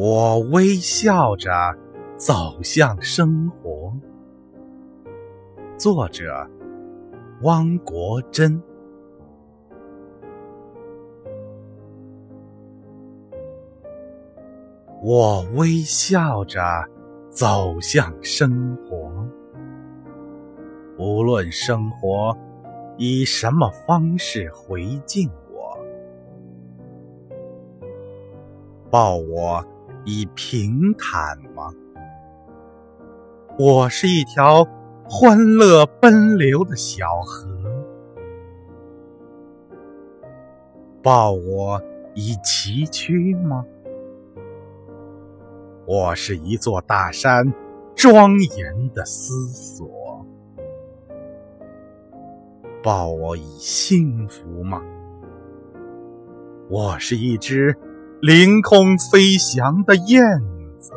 我微笑着走向生活。作者：汪国真。我微笑着走向生活，无论生活以什么方式回敬我，抱我。以平坦吗？我是一条欢乐奔流的小河，抱我以崎岖吗？我是一座大山，庄严的思索，抱我以幸福吗？我是一只。凌空飞翔的燕子，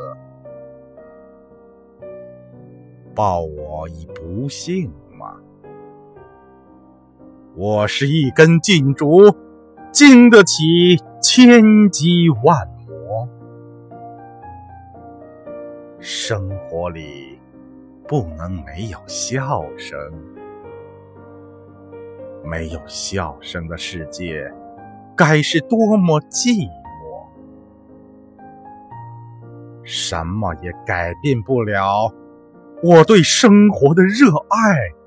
抱我以不幸吗？我是一根劲竹，经得起千击万磨。生活里不能没有笑声，没有笑声的世界，该是多么寂。什么也改变不了我对生活的热爱。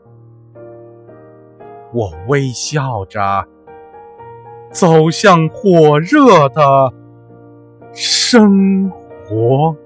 我微笑着走向火热的生活。